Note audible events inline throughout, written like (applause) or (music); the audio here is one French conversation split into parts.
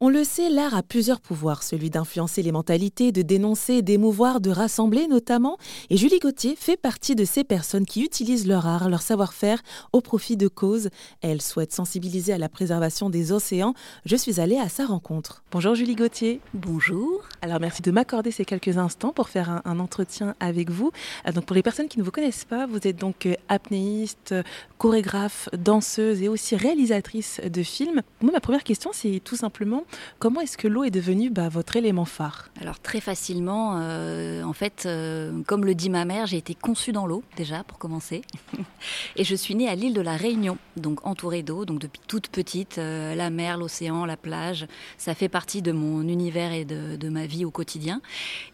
On le sait, l'art a plusieurs pouvoirs, celui d'influencer les mentalités, de dénoncer, d'émouvoir, de rassembler notamment. Et Julie Gauthier fait partie de ces personnes qui utilisent leur art, leur savoir-faire au profit de causes. Elle souhaite sensibiliser à la préservation des océans. Je suis allée à sa rencontre. Bonjour Julie Gauthier. Bonjour. Alors merci de m'accorder ces quelques instants pour faire un, entretien avec vous. Euh, donc pour les personnes qui ne vous connaissent pas, vous êtes donc euh, apnéiste, chorégraphe, danseuse et aussi réalisatrice de films. Moi, ma première question, c'est tout simplement Comment est-ce que l'eau est devenue bah, votre élément phare? Alors très facilement, euh, en fait, euh, comme le dit ma mère, j'ai été conçue dans l'eau déjà pour commencer, (laughs) et je suis née à l'île de la Réunion, donc entourée d'eau, donc depuis toute petite, euh, la mer, l'océan, la plage, ça fait partie de mon univers et de, de ma vie au quotidien.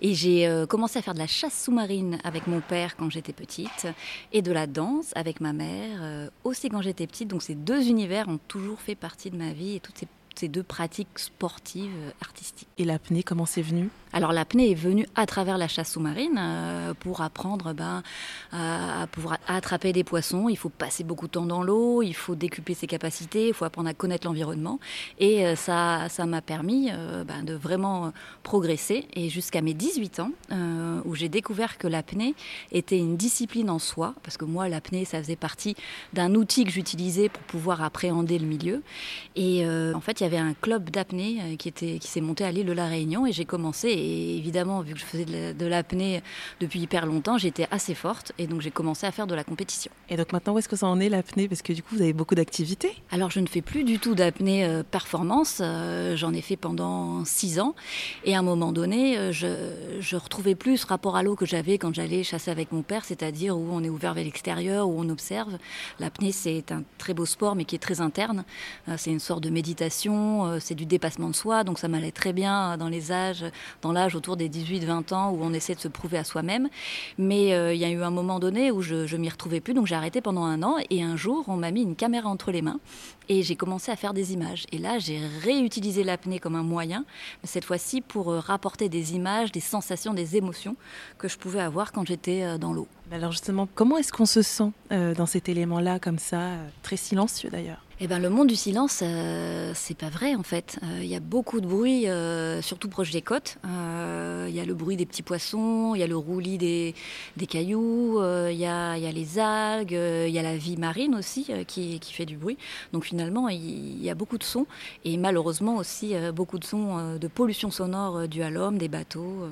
Et j'ai commencé à faire de la chasse sous-marine avec mon père quand j'étais petite, et de la danse avec ma mère aussi quand j'étais petite. Donc ces deux univers ont toujours fait partie de ma vie et toutes ces ces deux pratiques sportives artistiques. Et l'apnée, comment c'est venu? Alors l'apnée est venue à travers la chasse sous-marine euh, pour apprendre ben, à, pouvoir attraper des poissons. Il faut passer beaucoup de temps dans l'eau, il faut décupler ses capacités, il faut apprendre à connaître l'environnement. Et euh, ça, ça m'a permis ben, de vraiment progresser. Et jusqu'à mes 18 ans, où j'ai découvert que l'apnée était une discipline en soi, parce que moi l'apnée, ça faisait partie d'un outil que j'utilisais pour pouvoir appréhender le milieu. Et en fait, il y avait un club d'apnée euh, qui, qui s'est monté à l'île de la Réunion et j'ai commencé. Et évidemment, vu que je faisais de l'apnée depuis hyper longtemps, j'étais assez forte et donc j'ai commencé à faire de la compétition. Et donc maintenant, où est-ce que ça en est l'apnée? Parce que du coup, vous avez beaucoup d'activités. Alors, je ne fais plus du tout d'apnée euh, performance. Euh, j'en ai fait pendant six ans. Et à un moment donné, je, je retrouvais plus ce rapport à l'eau que j'avais quand j'allais chasser avec mon père, c'est-à-dire où on est ouvert vers l'extérieur, où on observe. L'apnée, c'est un très beau sport, mais qui est très interne. C'est une sorte de méditation euh, c'est du dépassement de soi, donc ça m'allait très bien dans les âges, dans l'âge autour des 18-20 ans où on essaie de se prouver à soi-même. Mais euh, il y a eu un moment donné où je, je m'y retrouvais plus, donc j'ai arrêté pendant un an et un jour on m'a mis une caméra entre les mains et j'ai commencé à faire des images. Et là j'ai réutilisé l'apnée comme un moyen, mais cette fois-ci pour euh, rapporter des images, des sensations, des émotions que je pouvais avoir quand j'étais dans l'eau. Alors justement, comment est-ce qu'on se sent dans cet élément-là, comme ça, très silencieux d'ailleurs? Eh ben, le monde du silence, euh, c'est pas vrai en fait. Euh, il y a beaucoup de bruit, euh, surtout proche des côtes. Il y a le bruit des petits poissons, il y a le roulis des, des cailloux, il y a, y, a, les algues, il y a la vie marine aussi qui, qui, fait du bruit. Donc finalement, il y, a beaucoup de sons et malheureusement aussi beaucoup de sons de pollution sonore due à l'homme, des bateaux,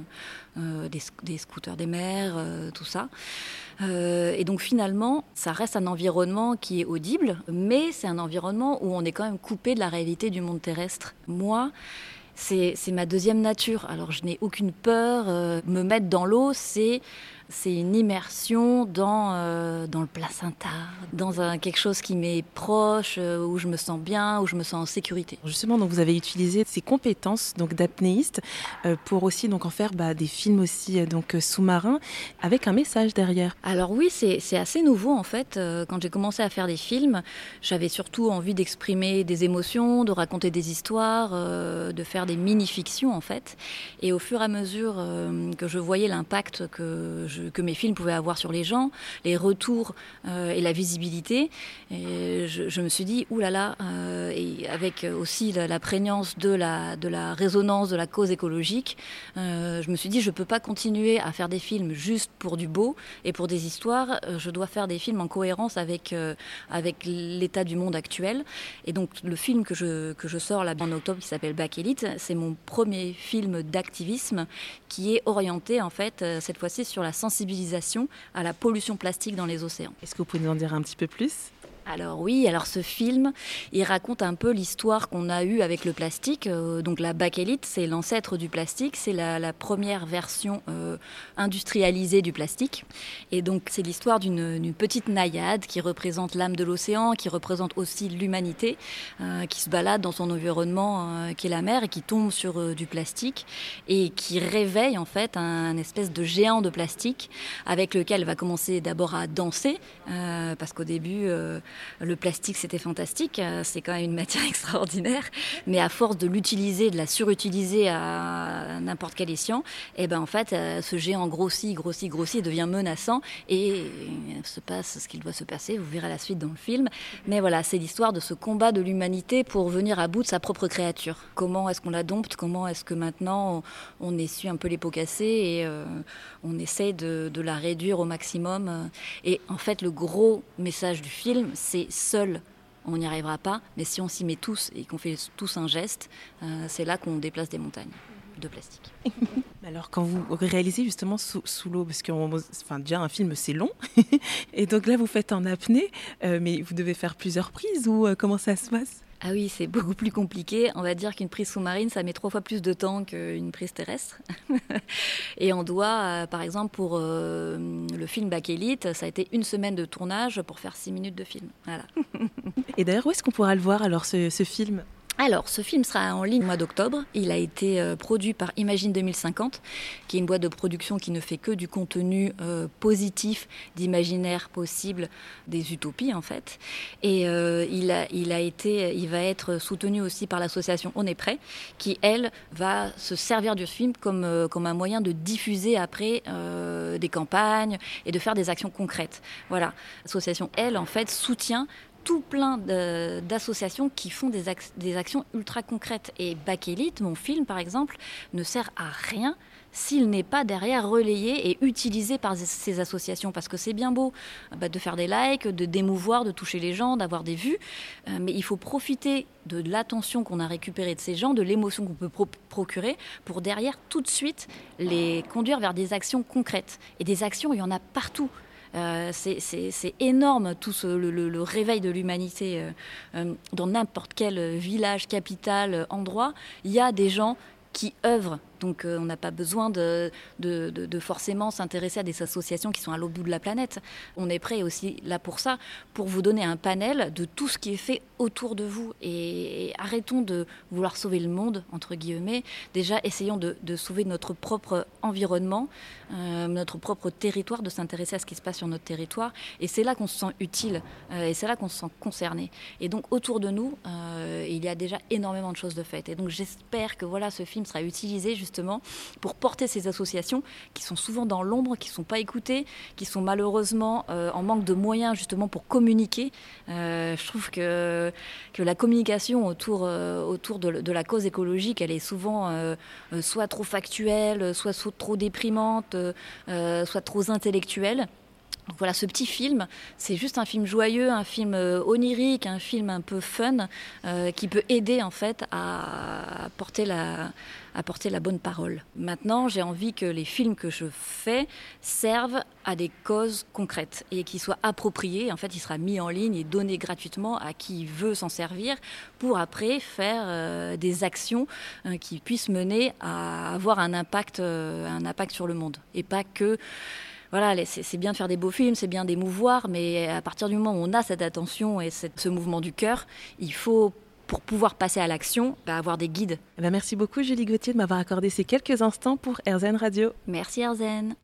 des, des, scooters des mers, tout ça. et donc finalement, ça reste un environnement qui est audible, mais c'est un environnement où on est quand même coupé de la réalité du monde terrestre. Moi, c'est ma deuxième nature. Alors je n'ai aucune peur. Euh, me mettre dans l'eau, c'est c'est une immersion dans, euh, dans le placenta, dans un, quelque chose qui m'est proche, euh, où je me sens bien, où je me sens en sécurité. Justement, donc vous avez utilisé ces compétences donc d'apnéiste euh, pour aussi donc en faire bah, des films aussi donc sous-marins avec un message derrière. Alors oui, c'est assez nouveau en fait. quand j'ai commencé à faire des films, j'avais surtout envie d'exprimer des émotions, de raconter des histoires, de faire des mini-fictions en fait. Et au fur et à mesure que je voyais l'impact que je que mes films pouvaient avoir sur les gens, les retours euh, et la visibilité. Je, me suis dit, oulala, euh, et avec aussi la, prégnance de la, de la résonance de la cause écologique, euh, je me suis dit, je ne peux pas continuer à faire des films juste pour du beau et pour des histoires. Je dois faire des films en cohérence avec, avec l'état du monde actuel. Et donc, le film que je, que je sors là en octobre, qui s'appelle Back Elite, c'est mon premier film d'activisme qui est orienté, en fait, cette fois-ci sur la sensibilisation à la pollution plastique dans les océans. Est-ce que vous pouvez nous en dire un petit peu plus? Alors oui, alors ce film, il raconte un peu l'histoire qu'on a eue avec le plastique. Euh, donc la bakélite, c'est l'ancêtre du plastique, c'est la, première version euh, industrialisée du plastique. Et donc c'est l'histoire d'une petite naïade qui représente l'âme de l'océan, qui représente aussi l'humanité, euh, qui se balade dans son environnement qui est la mer et qui tombe sur du plastique et qui réveille en fait un, espèce de géant de plastique avec lequel elle va commencer d'abord à danser parce qu'au début le plastique, c'était fantastique. C'est quand même une (laughs) matière extraordinaire. Mais à force de l'utiliser, de la surutiliser à n'importe quel escient, eh ben en fait, ce géant grossit, grossit, grossit, devient menaçant. Et se passe ce qu'il doit se passer. Vous verrez la suite dans le film. Mais voilà, c'est l'histoire de ce combat de l'humanité pour venir à bout de sa propre créature. Comment est-ce qu'on la dompte? Comment est-ce que maintenant on, essuie un peu les pots cassés et euh, on essaie de, la réduire au maximum? Et en fait, le gros message du film, c'est seul. On n'y arrivera pas, mais si on s'y met tous et qu'on fait tous un geste, euh, c'est là qu'on déplace des montagnes de plastique. (laughs) Alors quand vous réalisez justement sous, l'eau, parce que déjà un film c'est long, (laughs) et donc là vous faites en apnée, euh, mais vous devez faire plusieurs prises ou comment ça se passe? Ah oui, c'est beaucoup plus compliqué. On va dire qu'une prise sous-marine, ça met trois fois plus de temps qu'une prise terrestre. (laughs) et on doit, euh, par exemple, pour euh, le film Back Elite, ça a été une semaine de tournage pour faire six minutes de film. Voilà. et d'ailleurs, où est-ce qu'on pourra le voir alors ce film? Alors, ce film sera en ligne au mois d'octobre. Il a été euh, produit par Imagine 2050, qui est une boîte de production qui ne fait que du contenu euh, positif, d'imaginaire possible, des utopies en fait. Et euh, il, a, il, a été, il va être soutenu aussi par l'association On est prêt, qui elle va se servir du film comme, comme un moyen de diffuser après des campagnes et de faire des actions concrètes. Voilà, l'association elle en fait soutient tout plein d'associations qui font des, actions ultra concrètes. Et Back Elite, mon film par exemple, ne sert à rien s'il n'est pas derrière relayé et utilisé par ces associations. Parce que c'est bien beau bah, de faire des likes, de démouvoir, de toucher les gens, d'avoir des vues, euh, mais il faut profiter de l'attention qu'on a récupérée de ces gens, de l'émotion qu'on peut procurer, pour derrière tout de suite les conduire vers des actions concrètes. Et des actions, il y en a partout. Euh, c'est énorme tout le, réveil de l'humanité euh, euh, dans n'importe quel village, capitale, endroit. Il y a des gens qui œuvrent donc euh, on n'a pas besoin de, forcément s'intéresser à des associations qui sont à l'autre bout de la planète. On est prêt aussi là pour ça, pour vous donner un panel de tout ce qui est fait autour de vous. Et, arrêtons de vouloir sauver le monde, entre guillemets. Déjà, essayons de, sauver notre propre environnement, euh, notre propre territoire, de s'intéresser à ce qui se passe sur notre territoire. Et c'est là qu'on se sent utile, euh, et c'est là qu'on se sent concerné. Et donc autour de nous, il y a déjà énormément de choses de faites. Et donc j'espère que voilà, ce film sera utilisé justement pour porter ces associations qui sont souvent dans l'ombre, qui ne sont pas écoutées, qui sont malheureusement euh, en manque de moyens justement pour communiquer. Euh, je trouve que, la communication autour, euh, autour de, la cause écologique, elle est souvent soit trop factuelle, soit trop déprimante, soit trop intellectuelle voilà, ce petit film, c'est juste un film joyeux, un film euh, onirique, un film un peu fun, euh, qui peut aider en fait à, porter la, à porter la bonne parole. Maintenant, j'ai envie que les films que je fais servent à des causes concrètes et qu'ils soient appropriés. En fait, il sera mis en ligne et donné gratuitement à qui veut s'en servir pour après faire euh, des actions qui puissent mener à avoir un impact, un impact sur le monde et pas que voilà, c'est bien de faire des beaux films, c'est bien d'émouvoir, mais à partir du moment où on a cette attention et ce mouvement du cœur, il faut pour pouvoir passer à l'action, bah, avoir des guides. Eh ben, merci beaucoup Julie Gauthier de m'avoir accordé ces quelques instants pour RZN Radio. Merci RZN.